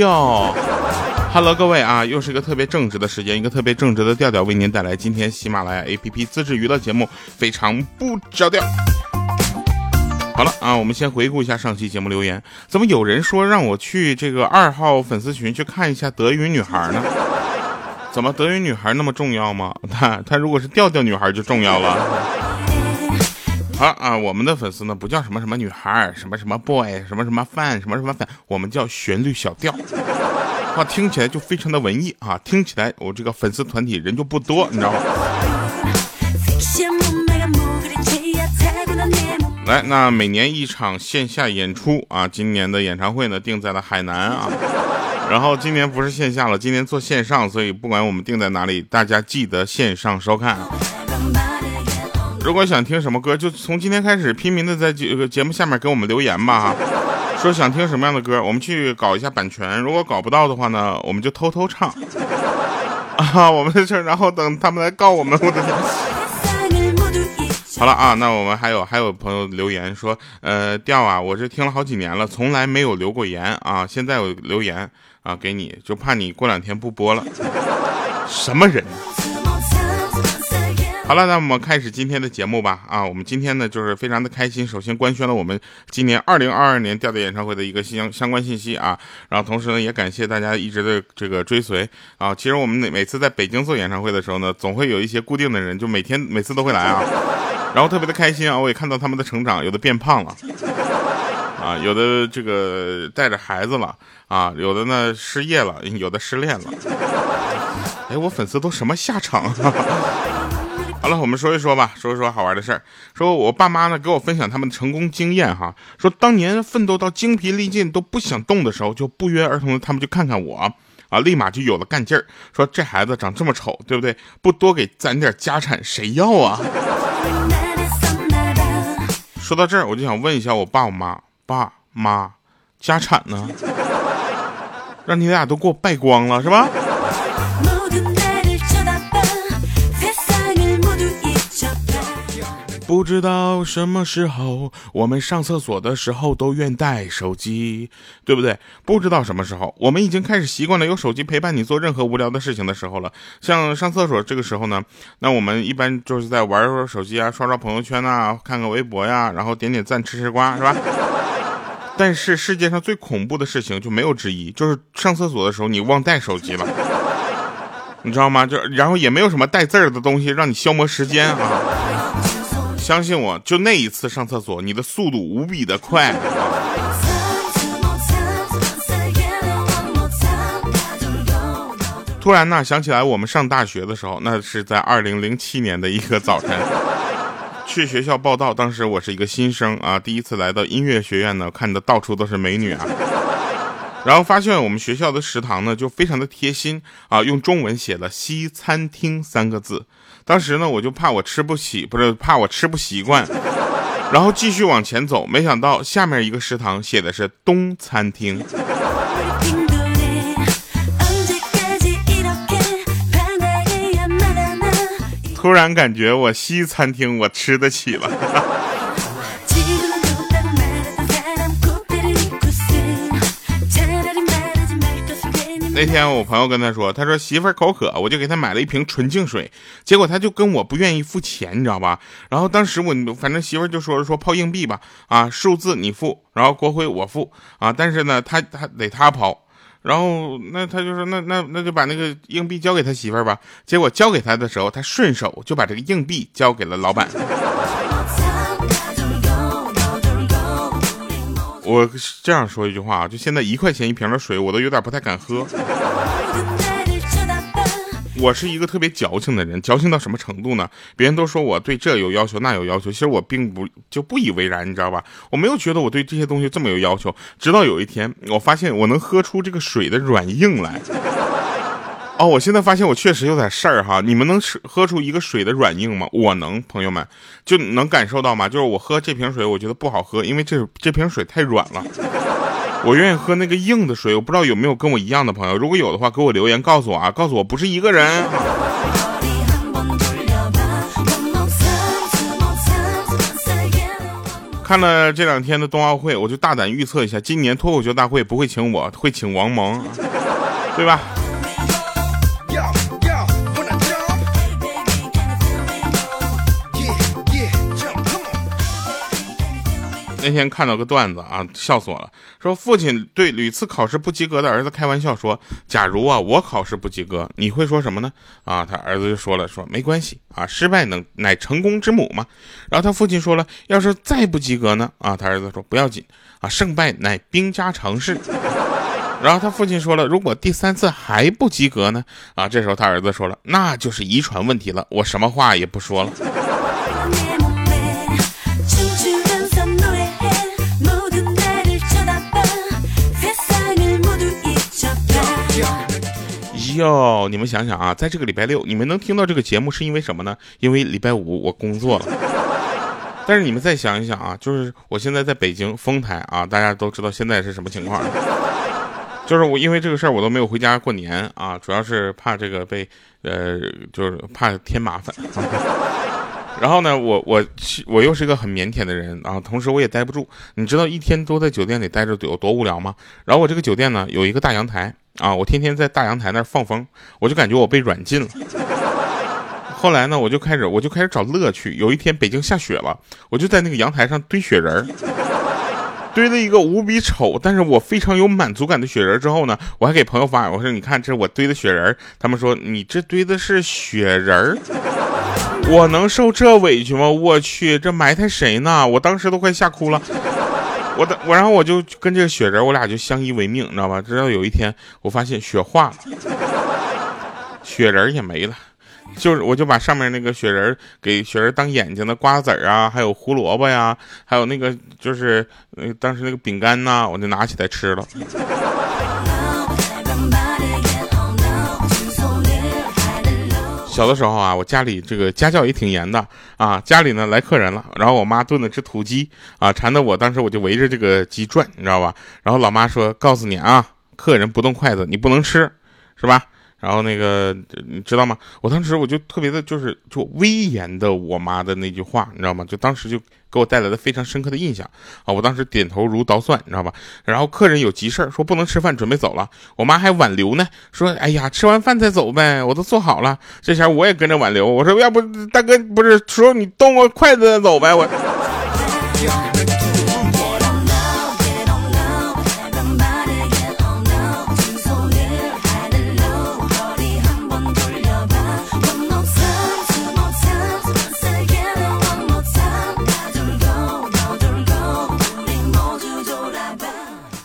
调。Hello，各位啊，又是一个特别正直的时间，一个特别正直的调调，为您带来今天喜马拉雅 APP 自制娱乐节目，非常不着调。好了啊，我们先回顾一下上期节目留言。怎么有人说让我去这个二号粉丝群去看一下德云女孩呢？怎么德云女孩那么重要吗？她她如果是调调女孩就重要了。好啊，我们的粉丝呢不叫什么什么女孩，什么什么 boy，什么什么 fan，什么什么 fan，我们叫旋律小调。话听起来就非常的文艺啊，听起来我这个粉丝团体人就不多，你知道吗？来，那每年一场线下演出啊，今年的演唱会呢定在了海南啊，然后今年不是线下了，今年做线上，所以不管我们定在哪里，大家记得线上收看。如果想听什么歌，就从今天开始拼命的在这个节目下面给我们留言吧。哈说想听什么样的歌，我们去搞一下版权。如果搞不到的话呢，我们就偷偷唱 啊，我们的事，然后等他们来告我们。我的天！好了啊，那我们还有还有朋友留言说，呃，调啊，我这听了好几年了，从来没有留过言啊，现在我留言啊给你，就怕你过两天不播了。什么人？好了，那我们开始今天的节目吧。啊，我们今天呢就是非常的开心。首先官宣了我们今年二零二二年调调演唱会的一个相相关信息啊，然后同时呢也感谢大家一直的这个追随啊。其实我们每每次在北京做演唱会的时候呢，总会有一些固定的人，就每天每次都会来啊，然后特别的开心啊。我也看到他们的成长，有的变胖了啊，有的这个带着孩子了啊，有的呢失业了，有的失恋了。哎，我粉丝都什么下场？好了，我们说一说吧，说一说好玩的事儿。说我爸妈呢给我分享他们的成功经验哈，说当年奋斗到精疲力尽都不想动的时候，就不约而同的他们就看看我啊，立马就有了干劲儿。说这孩子长这么丑，对不对？不多给攒点家产谁要啊？说到这儿，我就想问一下我爸我妈，爸妈，家产呢？让你俩都给我败光了是吧？不知道什么时候，我们上厕所的时候都愿带手机，对不对？不知道什么时候，我们已经开始习惯了有手机陪伴你做任何无聊的事情的时候了。像上厕所这个时候呢，那我们一般就是在玩玩手机啊，刷刷朋友圈呐，看看微博呀，然后点点赞，吃吃瓜，是吧？但是世界上最恐怖的事情就没有之一，就是上厕所的时候你忘带手机了，你知道吗？就然后也没有什么带字儿的东西让你消磨时间啊。相信我，就那一次上厕所，你的速度无比的快。突然呢，想起来我们上大学的时候，那是在二零零七年的一个早晨，去学校报道。当时我是一个新生啊，第一次来到音乐学院呢，看的到处都是美女啊。然后发现我们学校的食堂呢，就非常的贴心啊，用中文写了“西餐厅”三个字。当时呢，我就怕我吃不起，不是怕我吃不习惯，然后继续往前走。没想到下面一个食堂写的是“东餐厅”，突然感觉我西餐厅我吃得起了。那天我朋友跟他说，他说媳妇口渴，我就给他买了一瓶纯净水，结果他就跟我不愿意付钱，你知道吧？然后当时我反正媳妇就说说抛硬币吧，啊，数字你付，然后国徽我付，啊，但是呢，他他得他抛，然后那他就说那那那就把那个硬币交给他媳妇吧。结果交给他的时候，他顺手就把这个硬币交给了老板。我这样说一句话啊，就现在一块钱一瓶的水，我都有点不太敢喝。我是一个特别矫情的人，矫情到什么程度呢？别人都说我对这有要求那有要求，其实我并不就不以为然，你知道吧？我没有觉得我对这些东西这么有要求，直到有一天，我发现我能喝出这个水的软硬来。哦，我现在发现我确实有点事儿哈。你们能吃喝出一个水的软硬吗？我能，朋友们就能感受到吗？就是我喝这瓶水，我觉得不好喝，因为这这瓶水太软了。我愿意喝那个硬的水。我不知道有没有跟我一样的朋友，如果有的话，给我留言告诉我啊，告诉我不是一个人。看了这两天的冬奥会，我就大胆预测一下，今年脱口秀大会不会请我，会请王蒙，对吧？那天看到个段子啊，笑死我了。说父亲对屡次考试不及格的儿子开玩笑说：“假如啊我考试不及格，你会说什么呢？”啊，他儿子就说了：“说没关系啊，失败能乃成功之母嘛。”然后他父亲说了：“要是再不及格呢？”啊，他儿子说：“不要紧啊，胜败乃兵家常事。”然后他父亲说了：“如果第三次还不及格呢？”啊，这时候他儿子说了：“那就是遗传问题了，我什么话也不说了。”哟，你们想想啊，在这个礼拜六，你们能听到这个节目是因为什么呢？因为礼拜五我工作了。但是你们再想一想啊，就是我现在在北京丰台啊，大家都知道现在是什么情况。就是我因为这个事儿，我都没有回家过年啊，主要是怕这个被呃，就是怕添麻烦。然后呢，我我我又是一个很腼腆的人啊，同时我也待不住。你知道一天都在酒店里待着有多无聊吗？然后我这个酒店呢有一个大阳台。啊！我天天在大阳台那儿放风，我就感觉我被软禁了。后来呢，我就开始我就开始找乐趣。有一天北京下雪了，我就在那个阳台上堆雪人儿，堆了一个无比丑，但是我非常有满足感的雪人。之后呢，我还给朋友发，我说你看这是我堆的雪人。他们说你这堆的是雪人儿，我能受这委屈吗？我去，这埋汰谁呢？我当时都快吓哭了。我我，然后我就跟这个雪人，我俩就相依为命，你知道吧？直到有一天，我发现雪化了，雪人也没了，就是我就把上面那个雪人给雪人当眼睛的瓜子啊，还有胡萝卜呀，还有那个就是当时那个饼干呐，我就拿起来吃了。小的时候啊，我家里这个家教也挺严的啊。家里呢来客人了，然后我妈炖了只土鸡啊，馋的我当时我就围着这个鸡转，你知道吧？然后老妈说：“告诉你啊，客人不动筷子，你不能吃，是吧？”然后那个你知道吗？我当时我就特别的就是就威严的我妈的那句话，你知道吗？就当时就给我带来了非常深刻的印象啊！我当时点头如捣蒜，你知道吧？然后客人有急事，说不能吃饭，准备走了。我妈还挽留呢，说：“哎呀，吃完饭再走呗，我都做好了。”这下我也跟着挽留，我说：“要不大哥不是说你动个筷子再走呗？”我。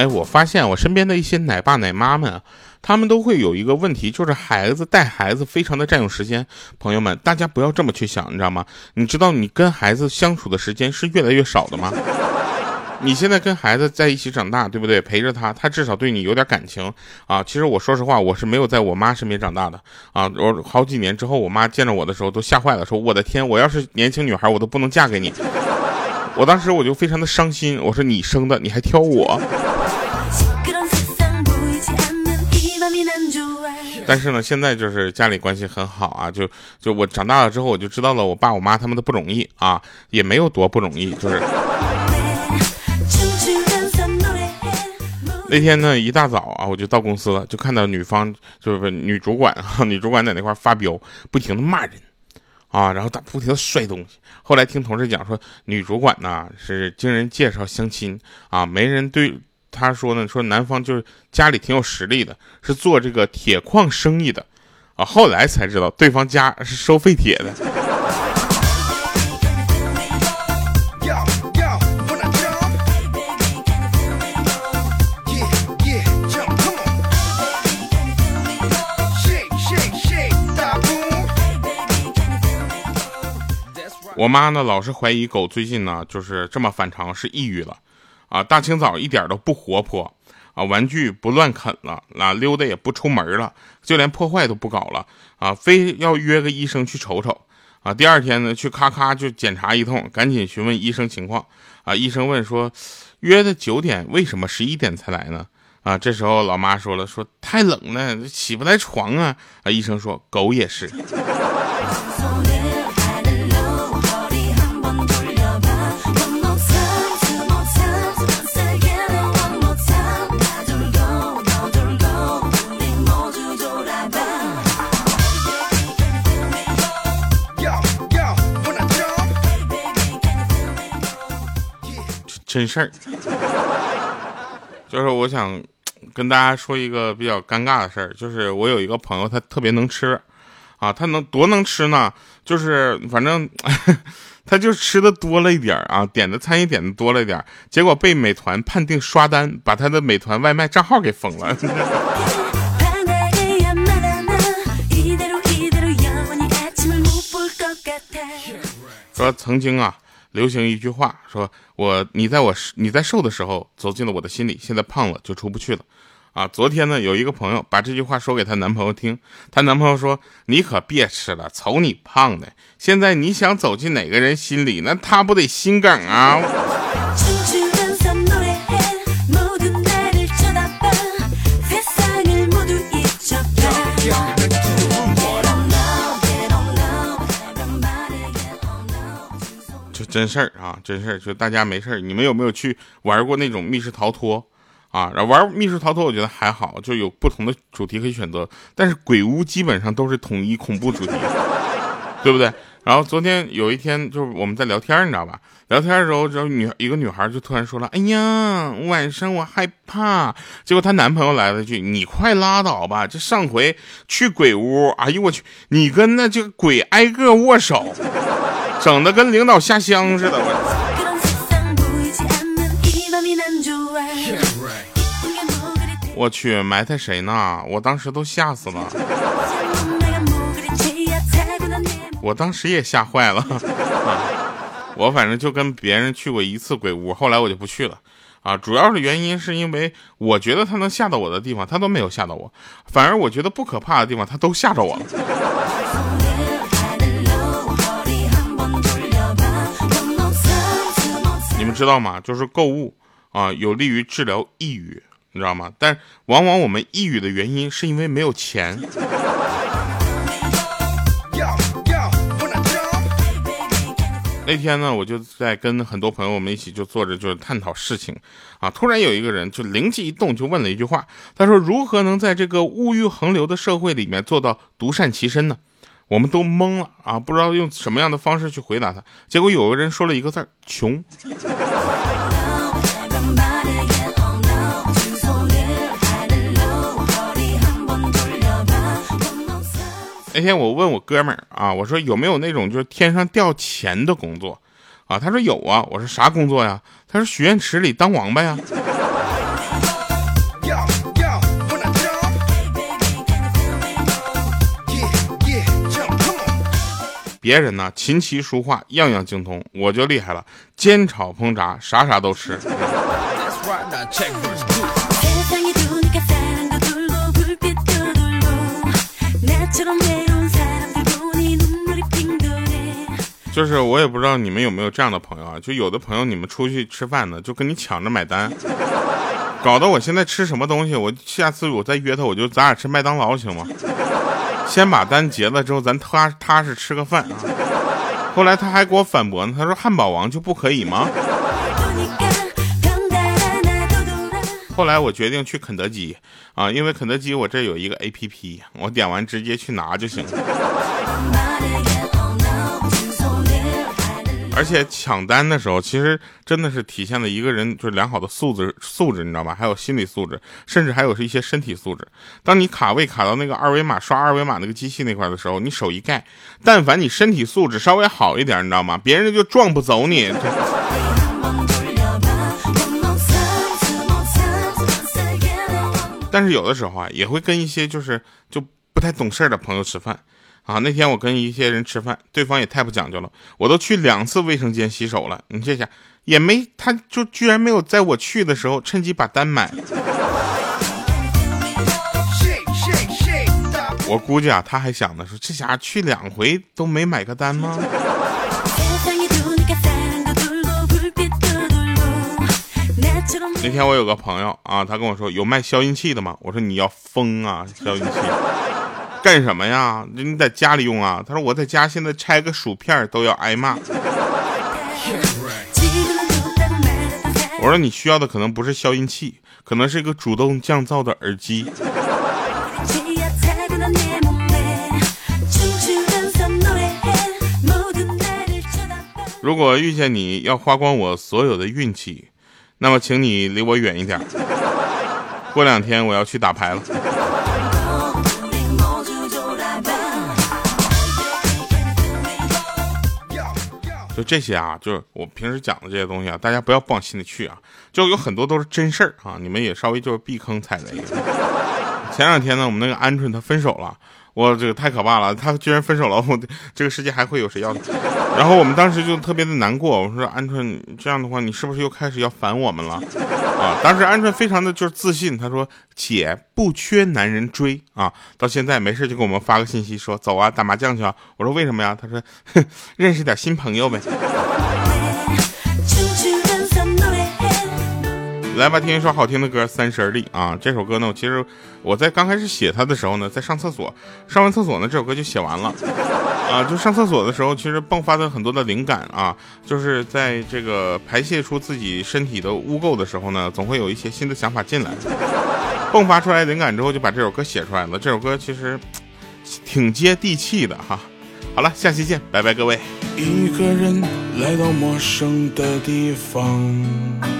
哎，我发现我身边的一些奶爸奶妈们，他们都会有一个问题，就是孩子带孩子非常的占用时间。朋友们，大家不要这么去想，你知道吗？你知道你跟孩子相处的时间是越来越少的吗？你现在跟孩子在一起长大，对不对？陪着他，他至少对你有点感情啊。其实我说实话，我是没有在我妈身边长大的啊。我好几年之后，我妈见着我的时候都吓坏了，说我的天，我要是年轻女孩，我都不能嫁给你。我当时我就非常的伤心，我说你生的，你还挑我。但是呢，现在就是家里关系很好啊，就就我长大了之后，我就知道了我爸我妈他们的不容易啊，也没有多不容易，就是。那天呢，一大早啊，我就到公司了，就看到女方就是女主管啊，女主管在那块发飙，不停的骂人啊，然后她不停的摔东西。后来听同事讲说，女主管呢是经人介绍相亲啊，没人对。他说呢，说男方就是家里挺有实力的，是做这个铁矿生意的，啊，后来才知道对方家是收废铁的。我妈呢，老是怀疑狗最近呢就是这么反常，是抑郁了。啊，大清早一点都不活泼，啊，玩具不乱啃了，啊，溜达也不出门了，就连破坏都不搞了，啊，非要约个医生去瞅瞅，啊，第二天呢，去咔咔就检查一通，赶紧询问医生情况，啊，医生问说，约的九点，为什么十一点才来呢？啊，这时候老妈说了，说太冷了，起不来床啊，啊，医生说狗也是。真事儿，就是我想跟大家说一个比较尴尬的事儿，就是我有一个朋友，他特别能吃，啊，他能多能吃呢？就是反正 他就吃的多了一点啊，点的餐也点的多了一点，结果被美团判定刷单，把他的美团外卖账号给封了。说曾经啊，流行一句话，说我你在我你在瘦的时候走进了我的心里，现在胖了就出不去了，啊！昨天呢，有一个朋友把这句话说给她男朋友听，她男朋友说你可别吃了，瞅你胖的，现在你想走进哪个人心里，那他不得心梗啊！真事儿啊，真事儿，就大家没事儿，你们有没有去玩过那种密室逃脱啊？然后玩密室逃脱，我觉得还好，就有不同的主题可以选择。但是鬼屋基本上都是统一恐怖主题，对不对？然后昨天有一天，就是我们在聊天，你知道吧？聊天的时候，然后女一个女孩就突然说了：“哎呀，晚上我害怕。”结果她男朋友来了句：“你快拉倒吧！这上回去鬼屋，哎呦我去，你跟那这个鬼挨个握手。”整的跟领导下乡似的，我我去埋汰谁呢？我当时都吓死了，我当时也吓坏了。我反正就跟别人去过一次鬼屋，后来我就不去了啊。主要是原因是因为我觉得他能吓到我的地方，他都没有吓到我，反而我觉得不可怕的地方，他都吓着我了。们知道吗？就是购物啊，有利于治疗抑郁，你知道吗？但往往我们抑郁的原因是因为没有钱。那天呢，我就在跟很多朋友我们一起就坐着，就是探讨事情啊。突然有一个人就灵机一动，就问了一句话，他说：“如何能在这个物欲横流的社会里面做到独善其身呢？”我们都懵了啊，不知道用什么样的方式去回答他。结果有个人说了一个字儿：穷。那天我问我哥们儿啊，我说有没有那种就是天上掉钱的工作啊？他说有啊。我说啥工作呀？他说许愿池里当王八呀。别人呢，琴棋书画样样精通，我就厉害了，煎炒烹炸啥啥都吃。就是我也不知道你们有没有这样的朋友啊，就有的朋友你们出去吃饭呢，就跟你抢着买单，搞得我现在吃什么东西，我下次我再约他，我就咱俩吃麦当劳行吗？先把单结了之后，咱踏踏实吃个饭。后来他还给我反驳呢，他说汉堡王就不可以吗？后来我决定去肯德基啊，因为肯德基我这有一个 A P P，我点完直接去拿就行了。而且抢单的时候，其实真的是体现了一个人就是良好的素质素质，你知道吗？还有心理素质，甚至还有是一些身体素质。当你卡位卡到那个二维码刷二维码那个机器那块的时候，你手一盖，但凡你身体素质稍微好一点，你知道吗？别人就撞不走你。但是有的时候啊，也会跟一些就是就不太懂事的朋友吃饭。啊，那天我跟一些人吃饭，对方也太不讲究了，我都去两次卫生间洗手了，你这下也没，他就居然没有在我去的时候趁机把单买。我估计啊，他还想的说，这家去两回都没买个单吗？那天我有个朋友啊，他跟我说有卖消音器的吗？我说你要疯啊，消音器。干什么呀？你在家里用啊？他说我在家现在拆个薯片都要挨骂。我说你需要的可能不是消音器，可能是一个主动降噪的耳机。如果遇见你要花光我所有的运气那么请你离我远一点。过两天我要去打牌了。就这些啊，就是我平时讲的这些东西啊，大家不要不往心里去啊。就有很多都是真事儿啊，你们也稍微就是避坑踩雷。前两天呢，我们那个鹌鹑它分手了。我这个太可怕了，它居然分手了，我这个世界还会有谁要？然后我们当时就特别的难过，我说鹌鹑这样的话，你是不是又开始要烦我们了？啊，当时鹌鹑非常的就是自信，他说姐不缺男人追啊，到现在没事就给我们发个信息说走啊打麻将去啊，我说为什么呀？他说哼认识点新朋友呗。来吧，听一首好听的歌《三十而立》啊！这首歌呢，其实我在刚开始写它的时候呢，在上厕所，上完厕所呢，这首歌就写完了 啊。就上厕所的时候，其实迸发的很多的灵感啊，就是在这个排泄出自己身体的污垢的时候呢，总会有一些新的想法进来，迸发出来灵感之后，就把这首歌写出来了。这首歌其实挺接地气的哈。好了，下期见，拜拜，各位。一个人来到陌生的地方。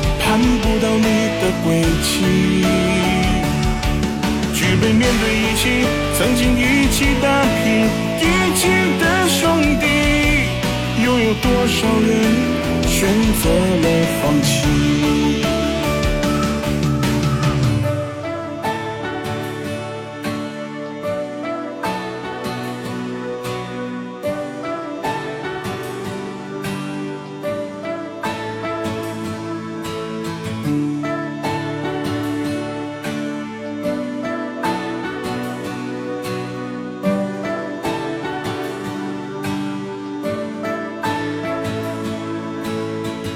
看不到你的轨迹，举杯面对一起，曾经一起打拼一起的兄弟，又有多少人选择了放弃？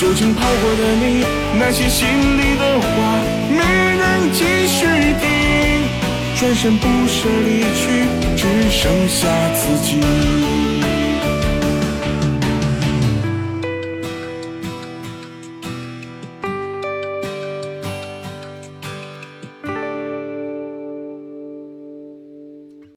究竟跑过的你，那些心里的话，没人继续听。转身不舍离去，只剩下自己。